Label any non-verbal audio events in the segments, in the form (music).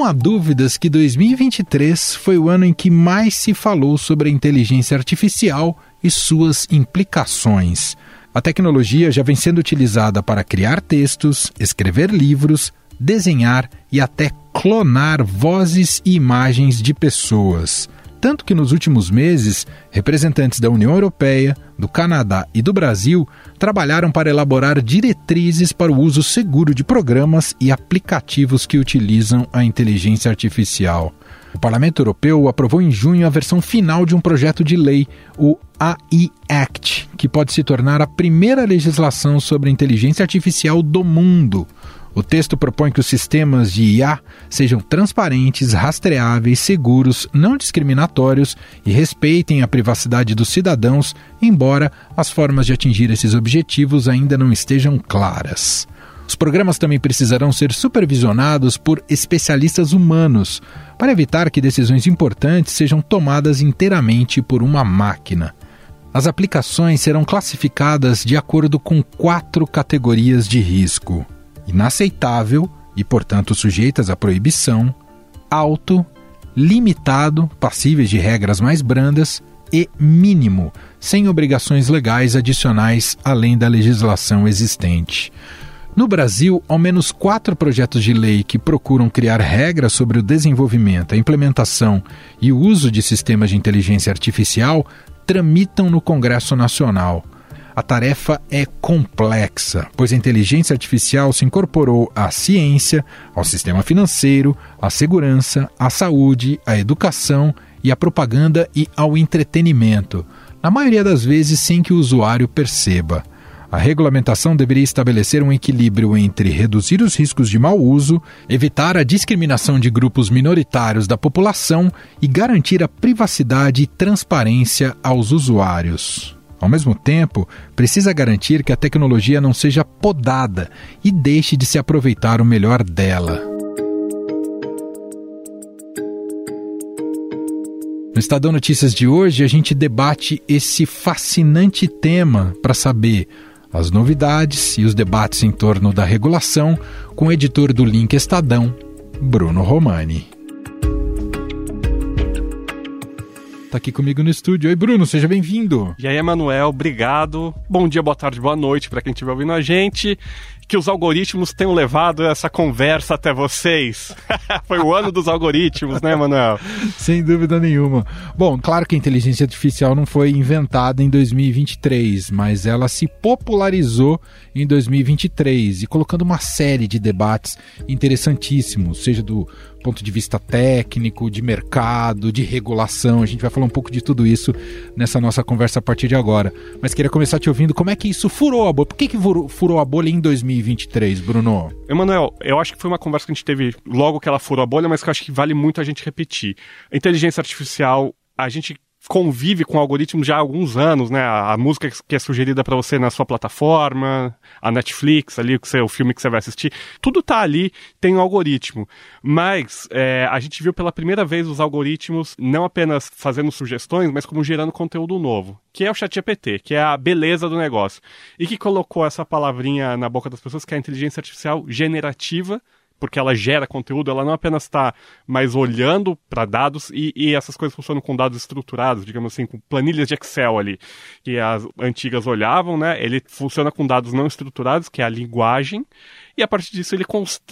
Não há dúvidas que 2023 foi o ano em que mais se falou sobre a inteligência artificial e suas implicações. A tecnologia já vem sendo utilizada para criar textos, escrever livros, desenhar e até clonar vozes e imagens de pessoas. Tanto que nos últimos meses, representantes da União Europeia, do Canadá e do Brasil trabalharam para elaborar diretrizes para o uso seguro de programas e aplicativos que utilizam a inteligência artificial. O Parlamento Europeu aprovou em junho a versão final de um projeto de lei, o AI Act, que pode se tornar a primeira legislação sobre inteligência artificial do mundo. O texto propõe que os sistemas de IA sejam transparentes, rastreáveis, seguros, não discriminatórios e respeitem a privacidade dos cidadãos, embora as formas de atingir esses objetivos ainda não estejam claras. Os programas também precisarão ser supervisionados por especialistas humanos, para evitar que decisões importantes sejam tomadas inteiramente por uma máquina. As aplicações serão classificadas de acordo com quatro categorias de risco: inaceitável e, portanto, sujeitas à proibição, alto, limitado, passíveis de regras mais brandas e mínimo, sem obrigações legais adicionais além da legislação existente. No Brasil, ao menos quatro projetos de lei que procuram criar regras sobre o desenvolvimento, a implementação e o uso de sistemas de inteligência artificial tramitam no Congresso Nacional. A tarefa é complexa, pois a inteligência artificial se incorporou à ciência, ao sistema financeiro, à segurança, à saúde, à educação e à propaganda e ao entretenimento, na maioria das vezes sem que o usuário perceba. A regulamentação deveria estabelecer um equilíbrio entre reduzir os riscos de mau uso, evitar a discriminação de grupos minoritários da população e garantir a privacidade e transparência aos usuários. Ao mesmo tempo, precisa garantir que a tecnologia não seja podada e deixe de se aproveitar o melhor dela. No Estadão Notícias de hoje, a gente debate esse fascinante tema para saber as novidades e os debates em torno da regulação com o editor do Link Estadão, Bruno Romani. Está aqui comigo no estúdio. Oi, Bruno, seja bem-vindo. E aí, Emanuel, obrigado. Bom dia, boa tarde, boa noite para quem estiver ouvindo a gente que os algoritmos tenham levado essa conversa até vocês. (laughs) Foi o ano dos algoritmos, né, Manuel? Sem dúvida nenhuma. Bom, claro que a inteligência artificial não foi inventada em 2023, mas ela se popularizou em 2023 e colocando uma série de debates interessantíssimos, seja do ponto de vista técnico, de mercado, de regulação. A gente vai falar um pouco de tudo isso nessa nossa conversa a partir de agora. Mas queria começar te ouvindo como é que isso furou a bolha. Por que, que furou a bolha em 2023, Bruno? Emanuel, eu acho que foi uma conversa que a gente teve logo que ela furou a bolha, mas que eu acho que vale muito a gente repetir. Inteligência artificial, a gente convive com algoritmos já há alguns anos, né? A, a música que é sugerida para você na sua plataforma, a Netflix ali, o, o filme que você vai assistir, tudo tá ali, tem um algoritmo. Mas é, a gente viu pela primeira vez os algoritmos não apenas fazendo sugestões, mas como gerando conteúdo novo, que é o ChatGPT, que é a beleza do negócio. E que colocou essa palavrinha na boca das pessoas, que é a inteligência artificial generativa porque ela gera conteúdo, ela não apenas está mais olhando para dados e, e, essas coisas funcionam com dados estruturados, digamos assim, com planilhas de Excel ali, que as antigas olhavam, né? Ele funciona com dados não estruturados, que é a linguagem, e a partir disso ele,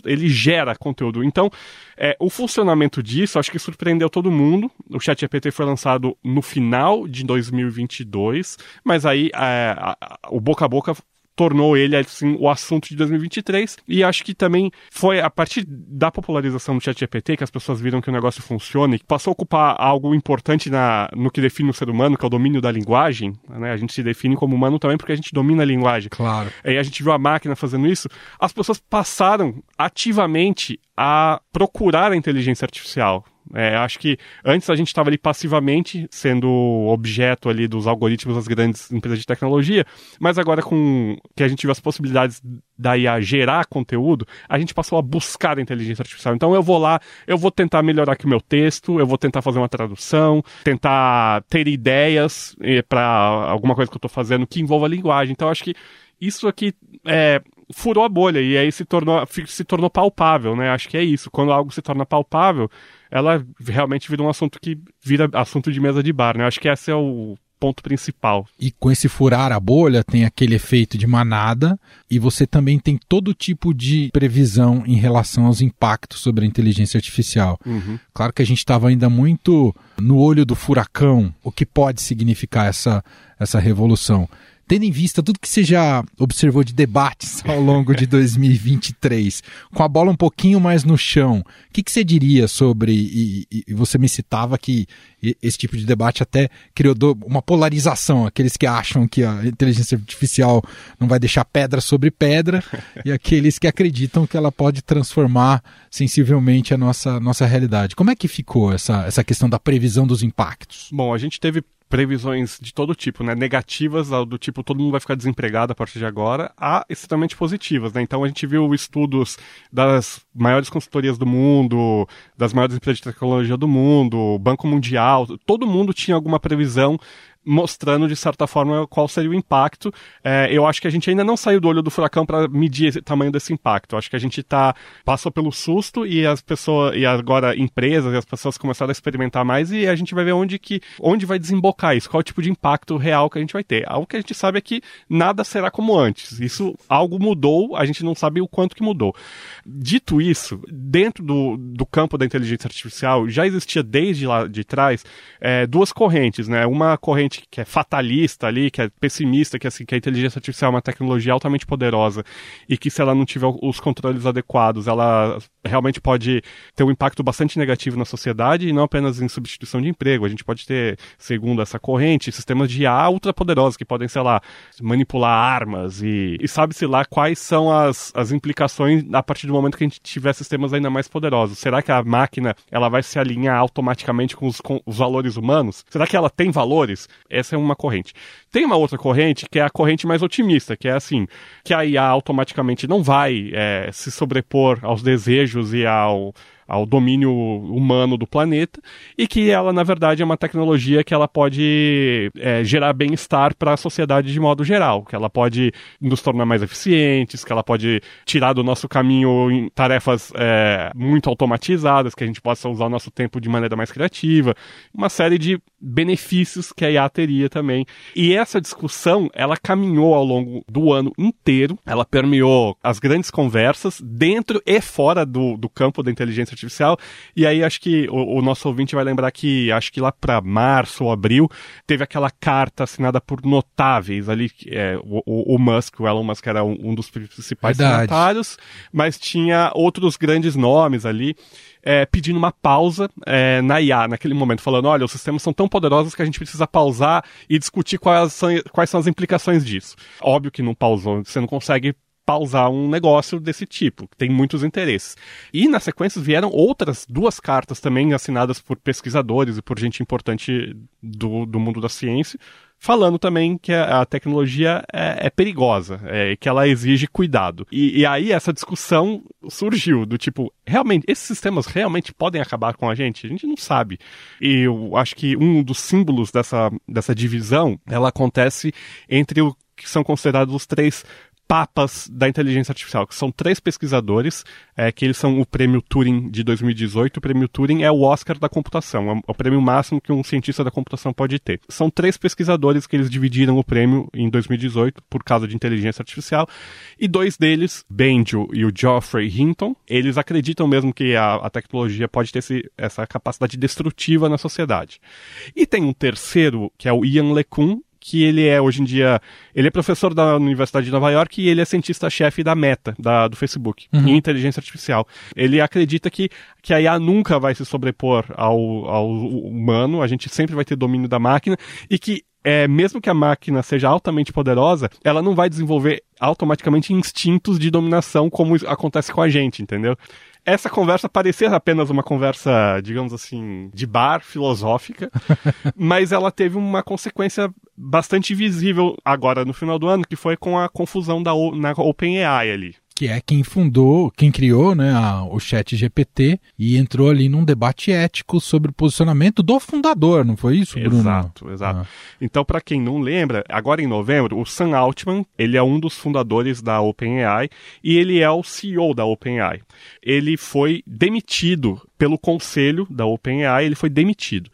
ele gera conteúdo. Então, é, o funcionamento disso, acho que surpreendeu todo mundo. O ChatGPT foi lançado no final de 2022, mas aí é, a, a, o boca a boca tornou ele assim, o assunto de 2023 e acho que também foi a partir da popularização do ChatGPT que as pessoas viram que o negócio funciona e passou a ocupar algo importante na, no que define o ser humano, que é o domínio da linguagem. Né? A gente se define como humano também porque a gente domina a linguagem. Claro. E a gente viu a máquina fazendo isso. As pessoas passaram ativamente a procurar a inteligência artificial. É, acho que antes a gente estava ali passivamente sendo objeto ali dos algoritmos das grandes empresas de tecnologia, mas agora com que a gente viu as possibilidades da IA gerar conteúdo, a gente passou a buscar a inteligência artificial. Então eu vou lá, eu vou tentar melhorar aqui o meu texto, eu vou tentar fazer uma tradução, tentar ter ideias eh, para alguma coisa que eu estou fazendo que envolva a linguagem. Então acho que isso aqui é, furou a bolha e aí se tornou, se tornou palpável, né? Acho que é isso. Quando algo se torna palpável, ela realmente vira um assunto que vira assunto de mesa de bar, né? Acho que esse é o ponto principal. E com esse furar a bolha tem aquele efeito de manada e você também tem todo tipo de previsão em relação aos impactos sobre a inteligência artificial. Uhum. Claro que a gente estava ainda muito no olho do furacão, o que pode significar essa, essa revolução tendo em vista tudo que você já observou de debates (laughs) ao longo de 2023, com a bola um pouquinho mais no chão, o que, que você diria sobre. E, e, você me citava que esse tipo de debate até criou uma polarização, aqueles que acham que a inteligência artificial não vai deixar pedra sobre pedra, (laughs) e aqueles que acreditam que ela pode transformar sensivelmente a nossa, nossa realidade. Como é que ficou essa, essa questão da previsão dos impactos? Bom, a gente teve previsões de todo tipo, né? Negativas, do tipo todo mundo vai ficar desempregado a partir de agora, a extremamente positivas, né? Então a gente viu estudos das maiores consultorias do mundo, das maiores empresas de tecnologia do mundo, Banco Mundial, todo mundo tinha alguma previsão mostrando, de certa forma, qual seria o impacto. É, eu acho que a gente ainda não saiu do olho do furacão para medir o tamanho desse impacto. Eu acho que a gente tá, passou pelo susto e as pessoas, e agora empresas e as pessoas começaram a experimentar mais e a gente vai ver onde, que, onde vai desembocar isso, qual é o tipo de impacto real que a gente vai ter. Algo que a gente sabe é que nada será como antes. Isso, algo mudou, a gente não sabe o quanto que mudou. Dito isso, dentro do, do campo da inteligência artificial, já existia desde lá de trás é, duas correntes, né? Uma corrente gente que é fatalista ali, que é pessimista, que, assim, que a inteligência artificial é uma tecnologia altamente poderosa e que se ela não tiver os controles adequados, ela realmente pode ter um impacto bastante negativo na sociedade e não apenas em substituição de emprego. A gente pode ter, segundo essa corrente, sistemas de IA ultrapoderosos que podem, sei lá, manipular armas e, e sabe-se lá quais são as, as implicações a partir do momento que a gente tiver sistemas ainda mais poderosos. Será que a máquina ela vai se alinhar automaticamente com os, com os valores humanos? Será que ela tem valores? Essa é uma corrente. Tem uma outra corrente que é a corrente mais otimista, que é assim, que a IA automaticamente não vai é, se sobrepor aos desejos e ao ao domínio humano do planeta e que ela na verdade é uma tecnologia que ela pode é, gerar bem-estar para a sociedade de modo geral, que ela pode nos tornar mais eficientes, que ela pode tirar do nosso caminho em tarefas é, muito automatizadas, que a gente possa usar o nosso tempo de maneira mais criativa, uma série de benefícios que a IA teria também. E essa discussão, ela caminhou ao longo do ano inteiro, ela permeou as grandes conversas dentro e fora do, do campo da inteligência artificial. E aí acho que o, o nosso ouvinte vai lembrar que acho que lá para março ou abril teve aquela carta assinada por notáveis ali, é, o, o, Musk, o Elon Musk era um, um dos principais Verdade. signatários, mas tinha outros grandes nomes ali é, pedindo uma pausa é, na IA naquele momento, falando: olha, os sistemas são tão poderosos que a gente precisa pausar e discutir quais são, quais são as implicações disso. Óbvio que não pausou, você não consegue pausar um negócio desse tipo, que tem muitos interesses. E na sequência vieram outras duas cartas também assinadas por pesquisadores e por gente importante do, do mundo da ciência, falando também que a, tecnologia é, é perigosa, é, que ela exige cuidado. E, e, aí essa discussão surgiu do tipo, realmente, esses sistemas realmente podem acabar com a gente? A gente não sabe. E eu acho que um dos símbolos dessa, dessa divisão, ela acontece entre o que são considerados os três papas da inteligência artificial, que são três pesquisadores, é, que eles são o prêmio Turing de 2018. O prêmio Turing é o Oscar da computação, é o prêmio máximo que um cientista da computação pode ter. São três pesquisadores que eles dividiram o prêmio em 2018 por causa de inteligência artificial, e dois deles, Benjo e o Geoffrey Hinton, eles acreditam mesmo que a, a tecnologia pode ter esse, essa capacidade destrutiva na sociedade. E tem um terceiro, que é o Ian LeCun, que ele é hoje em dia, ele é professor da Universidade de Nova York e ele é cientista-chefe da Meta, da, do Facebook, uhum. em inteligência artificial. Ele acredita que, que a IA nunca vai se sobrepor ao, ao humano, a gente sempre vai ter domínio da máquina e que é, mesmo que a máquina seja altamente poderosa, ela não vai desenvolver automaticamente instintos de dominação como acontece com a gente, entendeu? essa conversa parecia apenas uma conversa, digamos assim, de bar filosófica, (laughs) mas ela teve uma consequência bastante visível agora no final do ano, que foi com a confusão da na OpenAI ali. que é quem fundou, quem criou né, a, o Chat GPT e entrou ali num debate ético sobre o posicionamento do fundador, não foi isso, Bruno? Exato, exato. Ah. Então, para quem não lembra, agora em novembro, o Sam Altman, ele é um dos fundadores da OpenAI e ele é o CEO da OpenAI. Ele foi demitido pelo conselho da OpenAI, ele foi demitido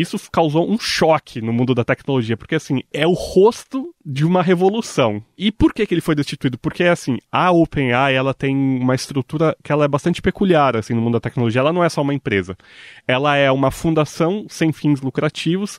isso causou um choque no mundo da tecnologia, porque assim, é o rosto de uma revolução. E por que, que ele foi destituído? Porque assim, a OpenAI, ela tem uma estrutura que ela é bastante peculiar assim no mundo da tecnologia, ela não é só uma empresa. Ela é uma fundação sem fins lucrativos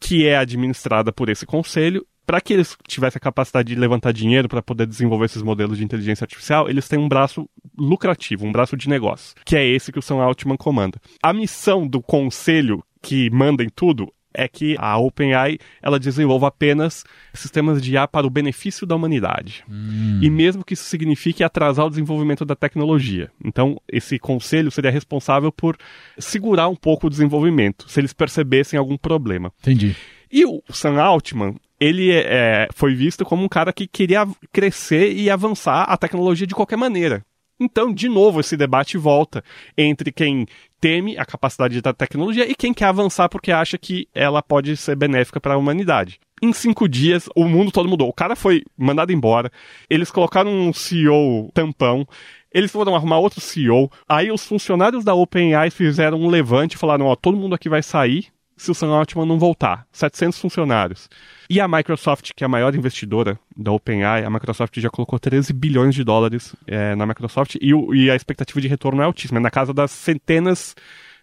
que é administrada por esse conselho para que eles tivessem a capacidade de levantar dinheiro para poder desenvolver esses modelos de inteligência artificial, eles têm um braço lucrativo, um braço de negócio, que é esse que o Sam Altman comanda. A missão do conselho que manda em tudo é que a OpenAI ela desenvolva apenas sistemas de IA para o benefício da humanidade. Hum. E mesmo que isso signifique atrasar o desenvolvimento da tecnologia. Então, esse conselho seria responsável por segurar um pouco o desenvolvimento, se eles percebessem algum problema. Entendi. E o Sam Altman, ele é, foi visto como um cara que queria crescer e avançar a tecnologia de qualquer maneira. Então, de novo, esse debate volta entre quem teme a capacidade da tecnologia e quem quer avançar porque acha que ela pode ser benéfica para a humanidade. Em cinco dias, o mundo todo mudou. O cara foi mandado embora, eles colocaram um CEO tampão, eles foram arrumar outro CEO. Aí os funcionários da OpenAI fizeram um levante e falaram: Ó, todo mundo aqui vai sair se o Sam Altman não voltar. 700 funcionários. E a Microsoft, que é a maior investidora da OpenAI, a Microsoft já colocou 13 bilhões de dólares é, na Microsoft e, e, a expectativa de retorno é altíssima, é na casa das centenas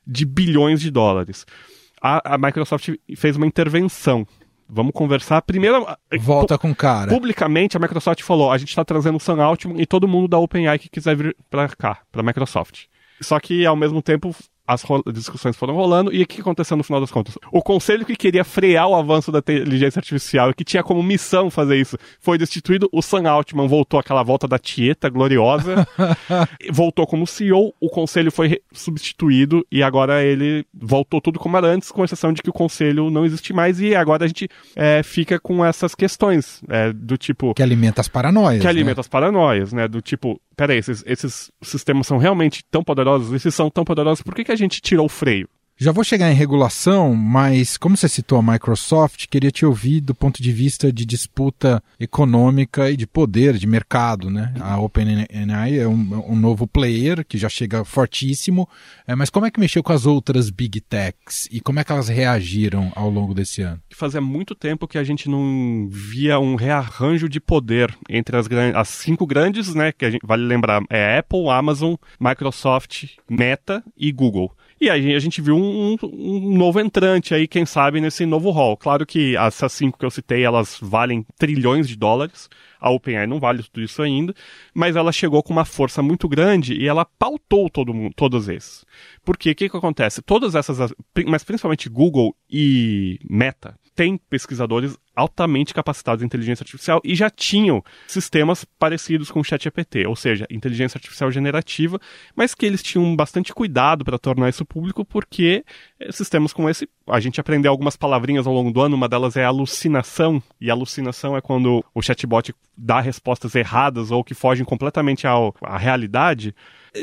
de bilhões de dólares. A, a Microsoft fez uma intervenção Vamos conversar. Primeiro. Volta com cara. Publicamente, a Microsoft falou: a gente está trazendo o Sam Altman e todo mundo da OpenAI que quiser vir para cá, para a Microsoft. Só que, ao mesmo tempo, as discussões foram rolando e o que aconteceu no final das contas? O conselho que queria frear o avanço da inteligência artificial e que tinha como missão fazer isso foi destituído. O Sam Altman voltou aquela volta da Tieta gloriosa, (laughs) voltou como CEO. O conselho foi substituído e agora ele voltou tudo como era antes, com exceção de que o conselho não existe mais e agora a gente é, fica com essas questões é, do tipo que alimenta as paranoias, que né? alimenta as paranoias, né? Do tipo peraí, esses, esses sistemas são realmente tão poderosos? E se são tão poderosos, por que, que a gente tirou o freio? Já vou chegar em regulação, mas como você citou a Microsoft, queria te ouvir do ponto de vista de disputa econômica e de poder, de mercado, né? A OpenAI é um, um novo player que já chega fortíssimo, é, mas como é que mexeu com as outras big techs e como é que elas reagiram ao longo desse ano? Fazia muito tempo que a gente não via um rearranjo de poder entre as, as cinco grandes, né? Que gente, vale lembrar, é Apple, Amazon, Microsoft, Meta e Google. E aí a gente viu um, um, novo entrante aí, quem sabe, nesse novo hall. Claro que essas cinco que eu citei, elas valem trilhões de dólares. A OpenAI não vale tudo isso ainda, mas ela chegou com uma força muito grande e ela pautou todo mundo, todos esses. Porque o que, que acontece? Todas essas, mas principalmente Google e Meta, tem pesquisadores altamente capacitados em inteligência artificial e já tinham sistemas parecidos com o ChatGPT, ou seja, inteligência artificial generativa, mas que eles tinham bastante cuidado para tornar isso público, porque eh, sistemas como esse, a gente aprendeu algumas palavrinhas ao longo do ano, uma delas é alucinação, e alucinação é quando o chatbot dá respostas erradas ou que fogem completamente ao, à realidade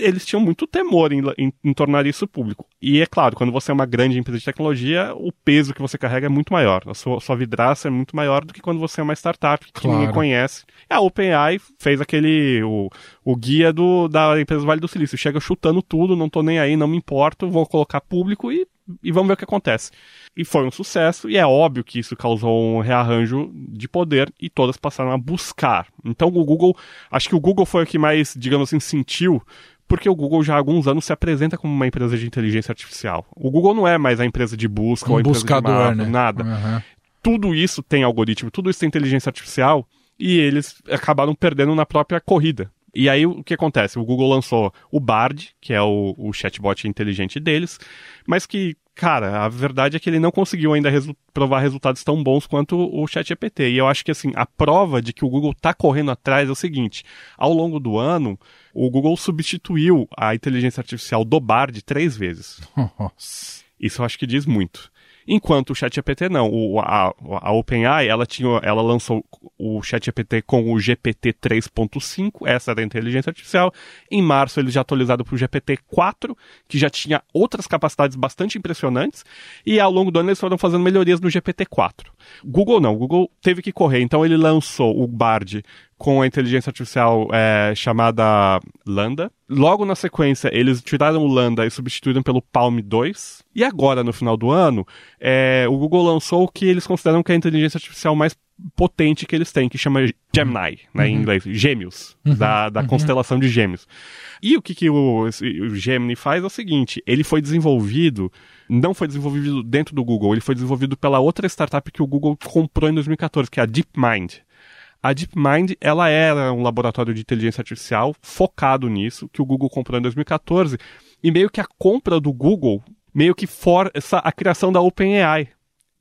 eles tinham muito temor em, em, em, tornar isso público. E é claro, quando você é uma grande empresa de tecnologia, o peso que você carrega é muito maior. A sua, sua vidraça é muito maior do que quando você é uma startup que claro. ninguém conhece. A OpenAI fez aquele. O, o guia do, da empresa Vale do Silício. Chega chutando tudo, não tô nem aí, não me importo, vou colocar público e, e vamos ver o que acontece. E foi um sucesso, e é óbvio que isso causou um rearranjo de poder e todas passaram a buscar. Então o Google, acho que o Google foi o que mais, digamos assim, sentiu porque o Google já há alguns anos se apresenta como uma empresa de inteligência artificial. O Google não é mais a empresa de busca um ou a empresa buscador, de mapa, né? nada. Uhum. Tudo isso tem algoritmo, tudo isso tem inteligência artificial e eles acabaram perdendo na própria corrida. E aí o que acontece? O Google lançou o Bard, que é o, o chatbot inteligente deles, mas que, cara, a verdade é que ele não conseguiu ainda resu provar resultados tão bons quanto o ChatGPT. E eu acho que assim, a prova de que o Google está correndo atrás é o seguinte: ao longo do ano, o Google substituiu a inteligência artificial do Bard três vezes. (laughs) Nossa. Isso eu acho que diz muito. Enquanto o ChatGPT não. O, a, a OpenAI, ela, tinha, ela lançou o ChatGPT com o GPT 3.5, essa era a inteligência artificial. Em março, ele já atualizado para o GPT 4, que já tinha outras capacidades bastante impressionantes. E ao longo do ano, eles foram fazendo melhorias no GPT 4. Google não. Google teve que correr. Então, ele lançou o Bard com a inteligência artificial é, chamada Lambda. Logo na sequência, eles tiraram o Lambda e substituíram pelo Palm 2. E agora, no final do ano, é, o Google lançou o que eles consideram que é a inteligência artificial mais potente que eles têm, que chama Gemini, né, uhum. em inglês, Gêmeos, uhum. da, da uhum. constelação de Gêmeos. E o que, que o, o Gemini faz é o seguinte: ele foi desenvolvido, não foi desenvolvido dentro do Google, ele foi desenvolvido pela outra startup que o Google comprou em 2014, que é a DeepMind. A DeepMind, ela era um laboratório de inteligência artificial focado nisso, que o Google comprou em 2014, e meio que a compra do Google meio que força a criação da OpenAI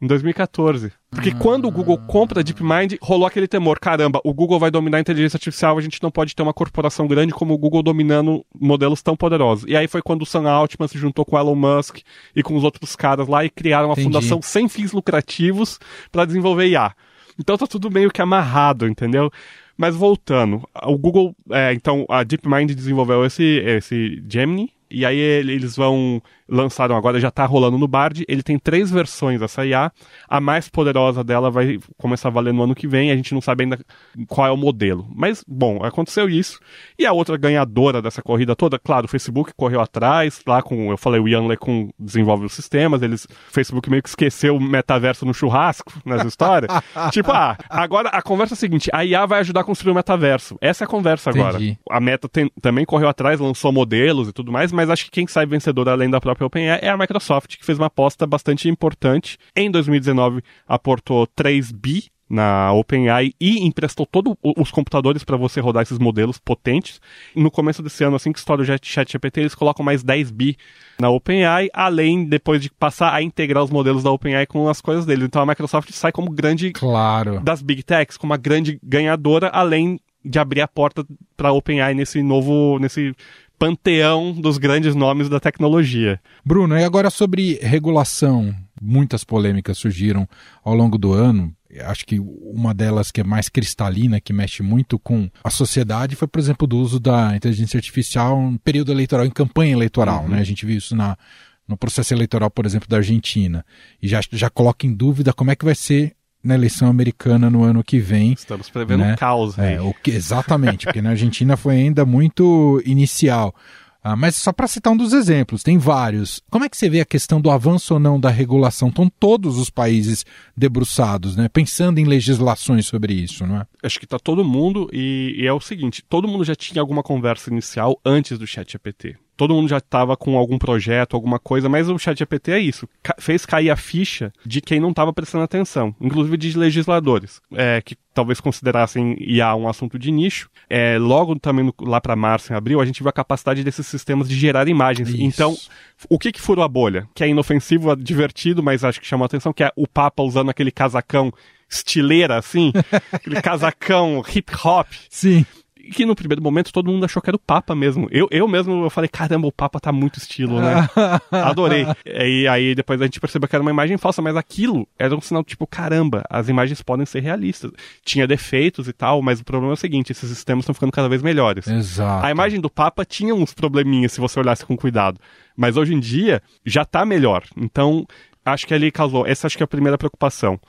em 2014. Porque ah. quando o Google compra a DeepMind, rolou aquele temor, caramba, o Google vai dominar a inteligência artificial, a gente não pode ter uma corporação grande como o Google dominando modelos tão poderosos. E aí foi quando o Sam Altman se juntou com o Elon Musk e com os outros caras lá e criaram uma Entendi. fundação sem fins lucrativos para desenvolver IA. Então tá tudo meio que amarrado, entendeu? Mas voltando, o Google, é, então a DeepMind desenvolveu esse, esse Gemini, e aí eles vão lançaram agora, já está rolando no Bard. Ele tem três versões dessa IA. A mais poderosa dela vai começar a valer no ano que vem. A gente não sabe ainda qual é o modelo. Mas, bom, aconteceu isso. E a outra ganhadora dessa corrida toda, claro, o Facebook correu atrás, lá com, eu falei, o Ian LeCun desenvolve os sistemas, eles, o Facebook meio que esqueceu o metaverso no churrasco, nessa (laughs) história. tipo, ah, agora a conversa é a seguinte, a IA vai ajudar a construir o metaverso. Essa é a conversa agora. Entendi. A Meta tem, também correu atrás, lançou modelos e tudo mais, mas acho que quem sai vencedor além da própria OpenAI é a Microsoft, que fez uma aposta bastante importante. Em 2019, aportou 3 bi na OpenAI e emprestou todos os computadores para você rodar esses modelos potentes. No começo desse ano, assim que estoura o ChatGPT, eles colocam mais 10 bi na OpenAI, além depois de passar a integrar os modelos da OpenAI com as coisas deles. Então a Microsoft sai como grande claro. das big techs, como a grande ganhadora, além de abrir a porta para a OpenAI nesse novo nesse panteão dos grandes nomes da tecnologia. Bruno, e agora sobre regulação? Muitas polêmicas surgiram ao longo do ano. Acho que uma delas que é mais cristalina, que mexe muito com a sociedade, foi, por exemplo, do uso da inteligência artificial em período eleitoral, em campanha eleitoral. Uhum. Né? A gente viu isso na, no processo eleitoral, por exemplo, da Argentina. E já, já coloca em dúvida como é que vai ser na eleição americana no ano que vem. Estamos prevendo né? um caos. É, o que, exatamente, porque na Argentina foi ainda muito inicial. Ah, mas só para citar um dos exemplos, tem vários. Como é que você vê a questão do avanço ou não da regulação? Estão todos os países debruçados, né? Pensando em legislações sobre isso, não é? Acho que está todo mundo e, e, é o seguinte, todo mundo já tinha alguma conversa inicial antes do chat GPT todo mundo já estava com algum projeto, alguma coisa, mas o chat GPT é isso. Ca fez cair a ficha de quem não estava prestando atenção, inclusive de legisladores, é, que talvez considerassem IA um assunto de nicho. É, logo também no, lá para março, em abril, a gente viu a capacidade desses sistemas de gerar imagens. Isso. Então, o que que furou a bolha? Que é inofensivo, divertido, mas acho que chamou a atenção, que é o Papa usando aquele casacão estileira, assim, (laughs) aquele casacão hip hop. Sim que no primeiro momento todo mundo achou que era o Papa mesmo. Eu, eu mesmo eu falei, caramba, o Papa tá muito estilo, né? (laughs) Adorei. E aí depois a gente percebeu que era uma imagem falsa, mas aquilo era um sinal tipo, caramba, as imagens podem ser realistas. Tinha defeitos e tal, mas o problema é o seguinte, esses sistemas estão ficando cada vez melhores. Exato. A imagem do Papa tinha uns probleminhas se você olhasse com cuidado, mas hoje em dia já tá melhor. Então, acho que ali causou, essa acho que é a primeira preocupação.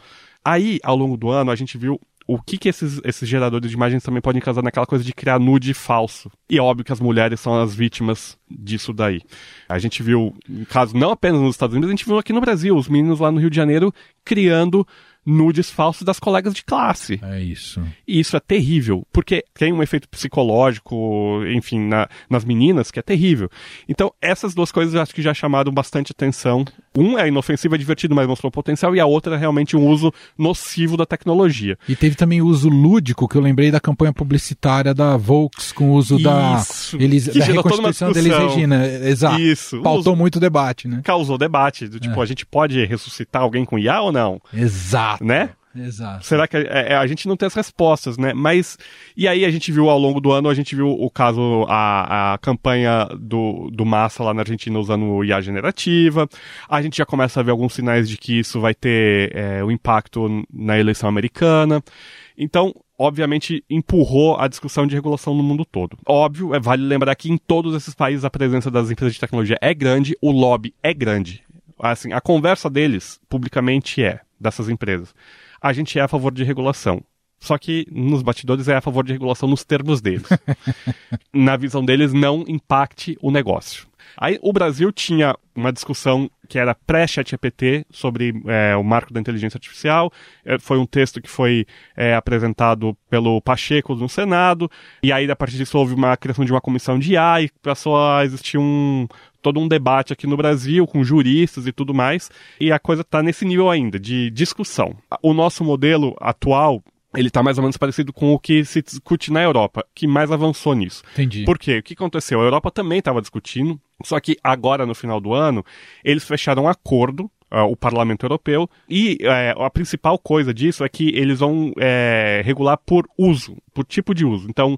Aí, ao longo do ano, a gente viu o que, que esses, esses geradores de imagens também podem causar naquela coisa de criar nude falso. E é óbvio que as mulheres são as vítimas disso daí. A gente viu, caso não apenas nos Estados Unidos, a gente viu aqui no Brasil, os meninos lá no Rio de Janeiro criando nudes falsos das colegas de classe. É isso. E isso é terrível, porque tem um efeito psicológico, enfim, na, nas meninas que é terrível. Então, essas duas coisas eu acho que já chamaram bastante atenção. Um é inofensivo, é divertido, mas mostrou potencial, e a outra é realmente um uso nocivo da tecnologia. E teve também o uso lúdico, que eu lembrei da campanha publicitária da Volks, com o uso isso, da, eles, da reconstituição da Elis Regina. Exato. Isso. Pautou uso, muito debate, né? Causou debate. Do, tipo, é. a gente pode ressuscitar alguém com IA ou não? Exato. Né? Exato. Será que a, é, é, a, gente não tem as respostas, né? Mas e aí a gente viu ao longo do ano, a gente viu o caso, a, a campanha do, do Massa lá na Argentina usando IA generativa. A gente já começa a ver alguns sinais de que isso vai ter é, um impacto na eleição americana. Então, obviamente, empurrou a discussão de regulação no mundo todo. Óbvio, é, vale lembrar que em todos esses países a presença das empresas de tecnologia é grande, o lobby é grande. Assim, a conversa deles, publicamente, é, dessas empresas. A gente é a favor de regulação. Só que nos batidores é a favor de regulação nos termos deles. (laughs) Na visão deles, não impacte o negócio. Aí o Brasil tinha uma discussão que era pré-ChatGPT sobre é, o marco da inteligência artificial. É, foi um texto que foi é, apresentado pelo Pacheco no Senado, e aí a partir disso houve uma criação de uma comissão de IA e passou a existir um todo um debate aqui no Brasil com juristas e tudo mais, e a coisa está nesse nível ainda de discussão. O nosso modelo atual ele está mais ou menos parecido com o que se discute na Europa, que mais avançou nisso. Entendi. Por quê? O que aconteceu? A Europa também estava discutindo, só que agora, no final do ano, eles fecharam um acordo Uh, o Parlamento Europeu. E uh, a principal coisa disso é que eles vão uh, regular por uso, por tipo de uso. Então,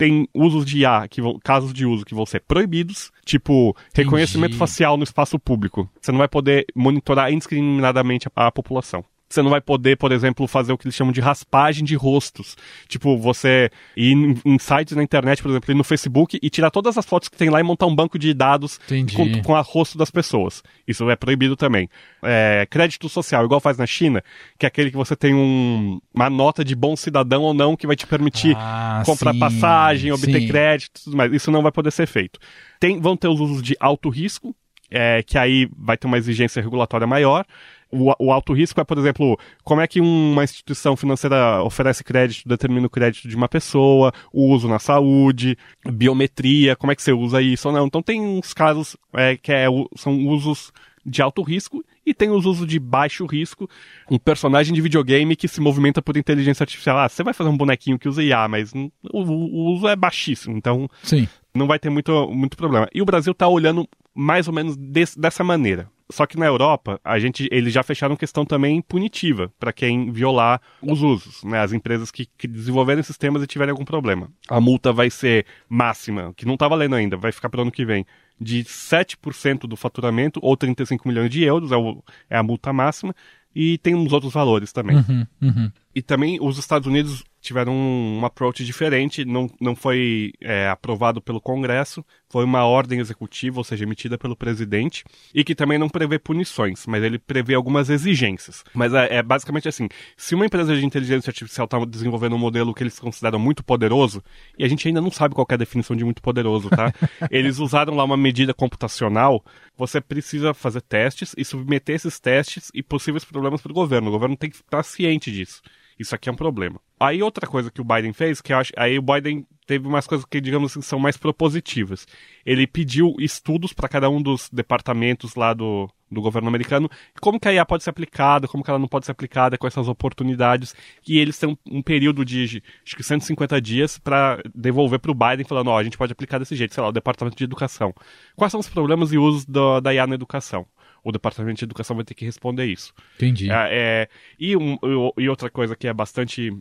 tem usos de IA, que vão, casos de uso que vão ser proibidos, tipo Entendi. reconhecimento facial no espaço público. Você não vai poder monitorar indiscriminadamente a, a população. Você não vai poder, por exemplo, fazer o que eles chamam de raspagem de rostos. Tipo, você ir em sites na internet, por exemplo, ir no Facebook e tirar todas as fotos que tem lá e montar um banco de dados com, com a rosto das pessoas. Isso é proibido também. É, crédito social, igual faz na China, que é aquele que você tem um, uma nota de bom cidadão ou não que vai te permitir ah, comprar sim, passagem, obter sim. crédito tudo mais. Isso não vai poder ser feito. Tem, vão ter os usos de alto risco, é, que aí vai ter uma exigência regulatória maior o, o alto risco é, por exemplo, como é que uma instituição financeira oferece crédito, determina o crédito de uma pessoa, o uso na saúde, biometria, como é que você usa isso ou não. Então tem uns casos é, que é, são usos de alto risco e tem os usos de baixo risco. Um personagem de videogame que se movimenta por inteligência artificial. Ah, você vai fazer um bonequinho que usa IA, mas o, o uso é baixíssimo, então Sim. não vai ter muito, muito problema. E o Brasil está olhando mais ou menos desse, dessa maneira. Só que na Europa, a gente, eles já fecharam questão também punitiva para quem violar os usos, né? As empresas que, que desenvolverem sistemas e tiverem algum problema. A multa vai ser máxima, que não está valendo ainda, vai ficar para o ano que vem, de 7% do faturamento ou 35 milhões de euros, é, o, é a multa máxima, e tem uns outros valores também. Uhum, uhum. E também os Estados Unidos tiveram um, um approach diferente, não, não foi é, aprovado pelo Congresso, foi uma ordem executiva, ou seja, emitida pelo presidente, e que também não prevê punições, mas ele prevê algumas exigências. Mas é, é basicamente assim: se uma empresa de inteligência artificial está desenvolvendo um modelo que eles consideram muito poderoso, e a gente ainda não sabe qual é a definição de muito poderoso, tá? (laughs) eles usaram lá uma medida computacional, você precisa fazer testes e submeter esses testes e possíveis problemas para o governo. O governo tem que estar ciente disso. Isso aqui é um problema. Aí outra coisa que o Biden fez, que eu acho, aí o Biden teve umas coisas que, digamos assim, são mais propositivas. Ele pediu estudos para cada um dos departamentos lá do, do governo americano, como que a IA pode ser aplicada, como que ela não pode ser aplicada, quais são as oportunidades, e eles têm um, período de, acho que 150 dias para devolver para o Biden, falando, ó, oh, a gente pode aplicar desse jeito, sei lá, o departamento de educação. Quais são os problemas e usos da IA na educação? O Departamento de Educação vai ter que responder isso. Entendi. É, é, e, um, e outra coisa que é bastante.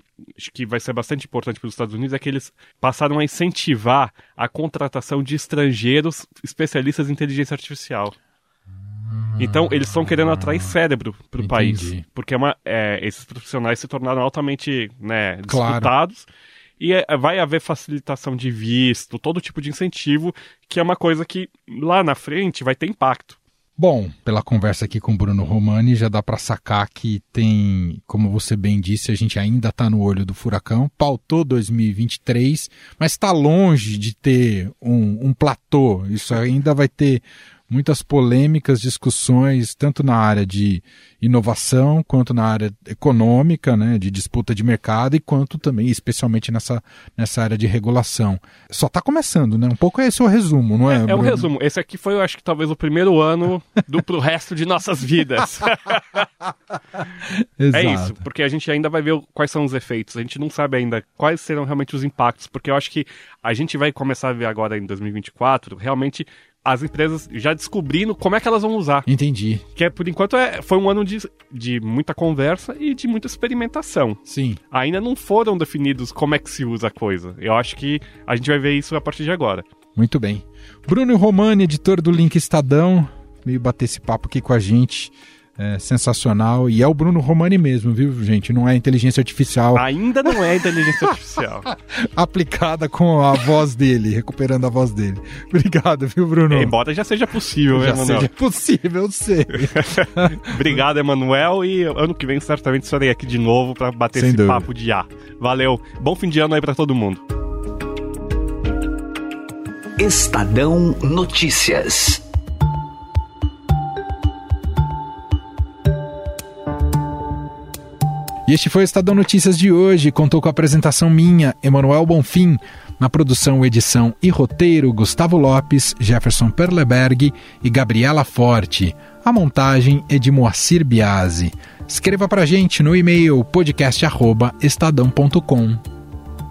que vai ser bastante importante para os Estados Unidos é que eles passaram a incentivar a contratação de estrangeiros especialistas em inteligência artificial. Então, eles estão querendo atrair cérebro para o país. Porque é uma, é, esses profissionais se tornaram altamente né, disputados. Claro. E é, vai haver facilitação de visto, todo tipo de incentivo, que é uma coisa que lá na frente vai ter impacto. Bom, pela conversa aqui com o Bruno Romani, já dá para sacar que tem, como você bem disse, a gente ainda está no olho do furacão. Pautou 2023, mas está longe de ter um, um platô. Isso ainda vai ter muitas polêmicas, discussões, tanto na área de inovação, quanto na área econômica, né, de disputa de mercado, e quanto também, especialmente nessa, nessa área de regulação. Só está começando, né? Um pouco esse é o resumo, não é? É, é o resumo. Esse aqui foi, eu acho que talvez o primeiro ano do pro resto de nossas vidas. (laughs) É isso, porque a gente ainda vai ver quais são os efeitos. A gente não sabe ainda quais serão realmente os impactos, porque eu acho que a gente vai começar a ver agora em 2024 realmente as empresas já descobrindo como é que elas vão usar. Entendi. Que é, por enquanto é, foi um ano de, de muita conversa e de muita experimentação. Sim. Ainda não foram definidos como é que se usa a coisa. Eu acho que a gente vai ver isso a partir de agora. Muito bem. Bruno Romani, editor do Link Estadão, veio bater esse papo aqui com a gente é, sensacional. E é o Bruno Romani mesmo, viu, gente? Não é inteligência artificial. Ainda não é inteligência artificial. (laughs) Aplicada com a voz dele, recuperando a voz dele. Obrigado, viu, Bruno? É, embora já seja possível, já Emanuel? seja possível, eu sei. (laughs) Obrigado, Emanuel. E ano que vem, certamente, estarei aqui de novo para bater Sem esse dúvida. papo de A. Valeu. Bom fim de ano aí para todo mundo. Estadão Notícias. E este foi o Estadão Notícias de hoje. Contou com a apresentação minha, Emanuel Bonfim. Na produção, edição e roteiro, Gustavo Lopes, Jefferson Perleberg e Gabriela Forte. A montagem é de Moacir Biasi. Escreva pra gente no e-mail podcast@estadão.com.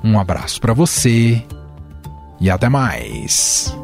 Um abraço para você e até mais.